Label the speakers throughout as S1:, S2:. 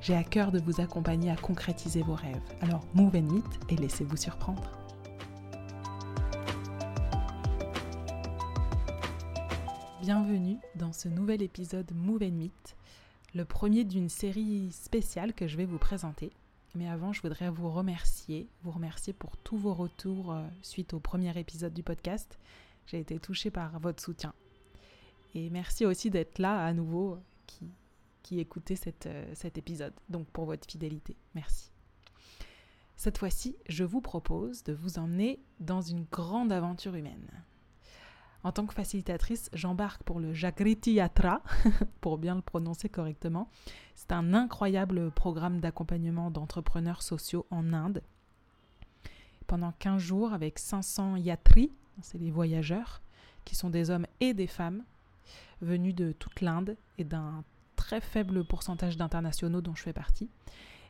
S1: J'ai à cœur de vous accompagner à concrétiser vos rêves. Alors move and meet et laissez-vous surprendre. Bienvenue dans ce nouvel épisode Move and Meet, le premier d'une série spéciale que je vais vous présenter. Mais avant, je voudrais vous remercier, vous remercier pour tous vos retours euh, suite au premier épisode du podcast. J'ai été touchée par votre soutien. Et merci aussi d'être là à nouveau, écoutez euh, cet épisode. Donc pour votre fidélité, merci. Cette fois-ci, je vous propose de vous emmener dans une grande aventure humaine. En tant que facilitatrice, j'embarque pour le Jagriti Yatra, pour bien le prononcer correctement. C'est un incroyable programme d'accompagnement d'entrepreneurs sociaux en Inde. Pendant 15 jours, avec 500 yatris, c'est les voyageurs, qui sont des hommes et des femmes, venus de toute l'Inde et d'un très faible pourcentage d'internationaux dont je fais partie.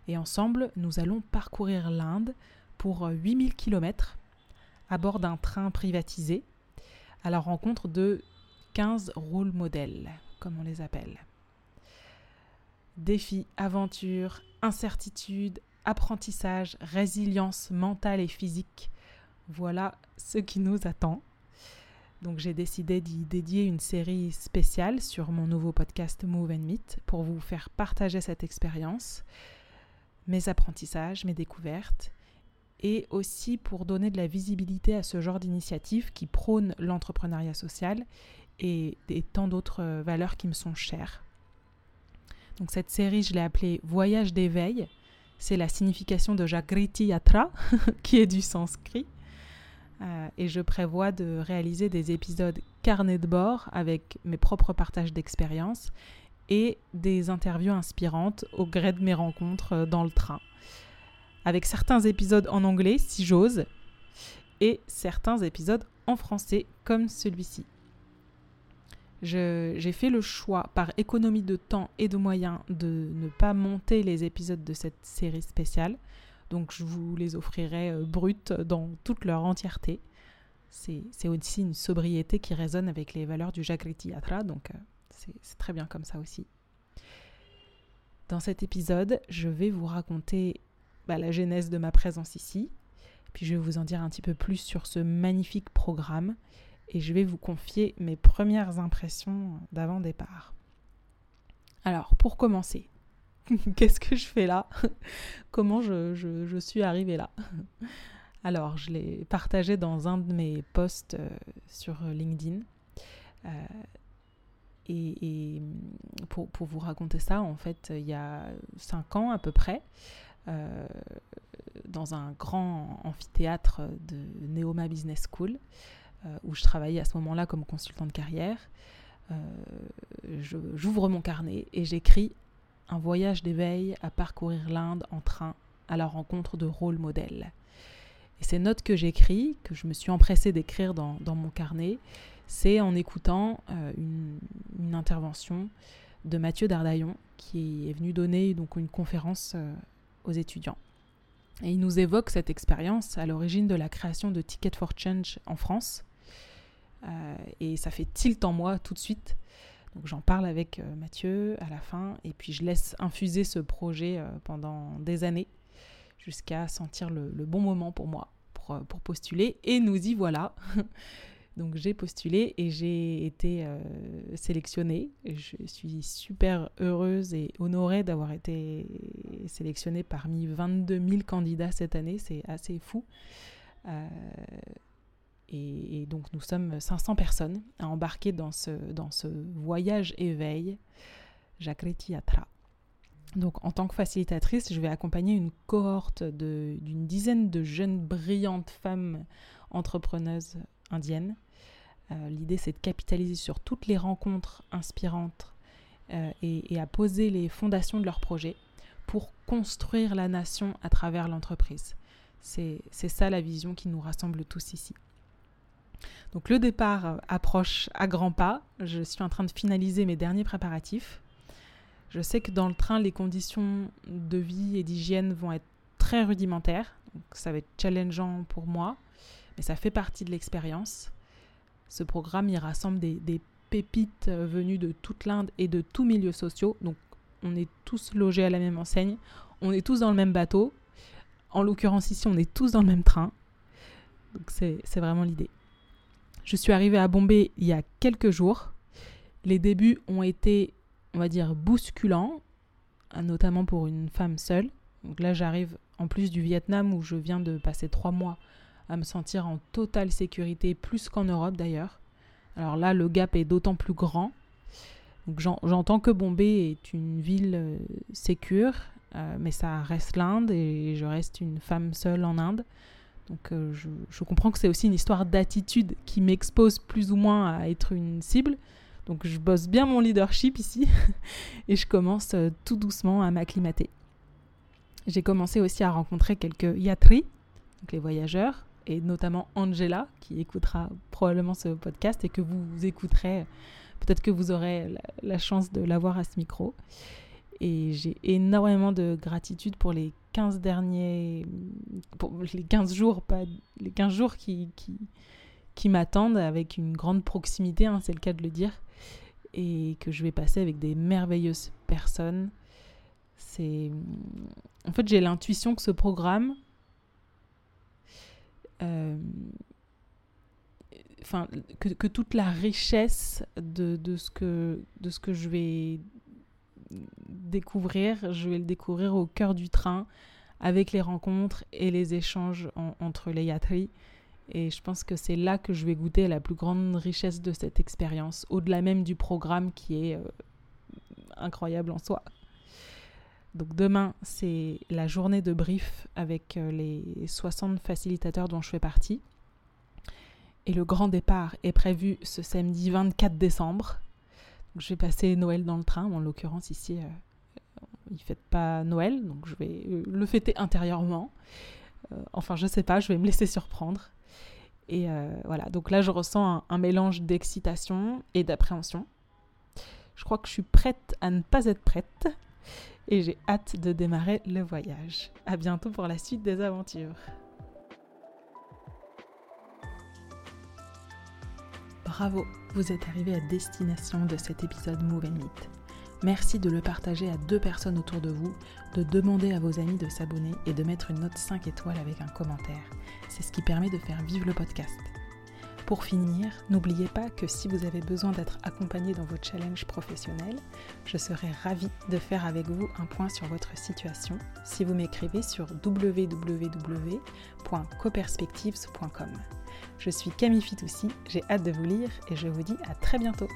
S1: Et ensemble, nous allons parcourir l'Inde pour 8000 km à bord d'un train privatisé à la rencontre de 15 rôles modèles, comme on les appelle. Défis, aventures, incertitudes, apprentissage, résilience mentale et physique, voilà ce qui nous attend. Donc j'ai décidé d'y dédier une série spéciale sur mon nouveau podcast Move and Meet pour vous faire partager cette expérience, mes apprentissages, mes découvertes et aussi pour donner de la visibilité à ce genre d'initiative qui prône l'entrepreneuriat social et, tant d'autres valeurs qui me sont chères. Donc cette série, je l'ai appelée Voyage d'éveil. C'est la signification de Jagriti Yatra, qui est du sanskrit. Euh, et je prévois de réaliser des épisodes carnet de bord avec mes propres partages d'expériences et des interviews inspirantes au gré de mes rencontres euh, dans le train. Avec certains épisodes en anglais, si j'ose, et certains épisodes en français, comme celui-ci. J'ai fait le choix, par économie de temps et de moyens, de ne pas monter les épisodes de cette série spéciale donc je vous les offrirai euh, brutes dans toute leur entièreté. C'est aussi une sobriété qui résonne avec les valeurs du Jagriti Yatra, donc euh, c'est très bien comme ça aussi. Dans cet épisode, je vais vous raconter bah, la genèse de ma présence ici, puis je vais vous en dire un petit peu plus sur ce magnifique programme, et je vais vous confier mes premières impressions d'avant-départ. Alors, pour commencer, qu'est-ce que je fais là? Comment je, suis arrivée là? Alors, je l'ai partagé dans un de mes posts euh, sur LinkedIn. Euh, et, pour, vous raconter ça, en fait, il y a cinq ans à peu près, euh, dans un grand amphithéâtre de Neoma Business School, où je travaillais à ce moment-là comme consultant de carrière, j'ouvre mon carnet et j'écris un voyage d'éveil à parcourir l'Inde en train à la rencontre de rôles modèles. Et ces notes que j'écris, que je me suis empressée d'écrire dans, mon carnet, c'est en écoutant euh, une, intervention de Mathieu Dardaillon qui est venu donner donc une conférence euh, aux étudiants. Et il nous évoque cette expérience à l'origine de la création de Ticket for Change en France. Euh, et ça fait tilt en moi tout de suite donc j'en parle avec euh, Mathieu à la fin et puis je laisse infuser ce projet euh, pendant des années jusqu'à sentir le, bon moment pour moi pour, euh, pour, postuler et nous y voilà. Donc j'ai postulé et j'ai été sélectionnée. Je suis super heureuse et honorée d'avoir été sélectionnée parmi 22 000 candidats cette année. C'est assez fou. Et, donc nous sommes 500 personnes à embarquer dans ce, dans ce voyage éveil Jagriti Yatra. Donc en tant que facilitatrice, je vais accompagner une cohorte d'une dizaine de jeunes brillantes femmes entrepreneuses indiennes. Euh, l'idée c'est de capitaliser sur toutes les rencontres inspirantes euh, et, et, à poser les fondations de leur projet pour construire la nation à travers l'entreprise. C'est ça la vision qui nous rassemble tous ici. Donc le départ approche à grands pas. Je suis en train de finaliser mes derniers préparatifs. Je sais que dans le train, les conditions de vie et d'hygiène vont être très rudimentaires. Donc ça va être challengeant pour moi, mais ça fait partie de l'expérience. Ce programme, il rassemble des, des pépites venues de toute l'Inde et de tous milieux sociaux. Donc on est tous logés à la même enseigne, on est tous dans le même bateau. En l'occurrence ici, on est tous dans le même train. Donc c'est vraiment l'idée. Je suis arrivée à Bombay il y a quelques jours. Les débuts ont été, on va dire, bousculants, notamment pour une femme seule. Donc là, j'arrive en plus du Vietnam où je viens de passer trois mois à me sentir en totale sécurité, plus qu'en Europe d'ailleurs. Alors là, le gap est d'autant plus grand j'entends que Bombay est une ville euh, sécure, euh, mais ça reste l'Inde et je reste une femme seule en Inde. Donc euh, je, comprends que c'est aussi une histoire d'attitude qui m'expose plus ou moins à être une cible. Donc je bosse bien mon leadership ici et je commence tout doucement à m'acclimater. J'ai commencé aussi à rencontrer quelques yatris, donc les voyageurs, et notamment Angela, qui écoutera probablement ce podcast et que vous écouterez Peut-être que vous aurez la, chance de l'avoir à ce micro. Et j'ai énormément de gratitude pour les 15 derniers, les 15 jours, pas les 15 jours qui, qui, qui m'attendent avec une grande proximité, hein, c'est le cas de le dire, et que je vais passer avec des merveilleuses personnes. C'est, en fait, j'ai l'intuition que ce programme euh, enfin, que, toute la richesse de, ce que, de ce que je vais découvrir, je vais le découvrir au cœur du train avec les rencontres et les échanges entre les yatris. Et je pense que c'est là que je vais goûter la plus grande richesse de cette expérience, au-delà même du programme qui est euh, incroyable en soi. Donc demain, c'est la journée de brief avec euh, les 60 facilitateurs dont je fais partie. Et le grand départ est prévu ce samedi 24 décembre. je vais passer Noël dans le train. En l'occurrence, ici, euh, il ne fête pas Noël, donc je vais euh, le fêter intérieurement. Euh, enfin, je sais pas, je vais me laisser surprendre. Et voilà, donc là, je ressens un, mélange d'excitation et d'appréhension. Je crois que je suis prête à ne pas être prête. Et j'ai hâte de démarrer le voyage. À bientôt pour la suite des aventures. Bravo, vous êtes arrivé à destination de cet épisode Move and. Merci de le partager à deux personnes autour de vous, de demander à vos amis de s'abonner et de mettre une note 5 étoiles avec un commentaire. C'est ce qui permet de faire vivre le podcast. Pour finir, n'oubliez pas que si vous avez besoin d'être accompagné dans vos challenges professionnels, je serai ravie de faire avec vous un point sur votre situation si vous m'écrivez sur www.coperspectives.com. Je suis Camille Fitoussi, j'ai hâte de vous lire et je vous dis à très bientôt.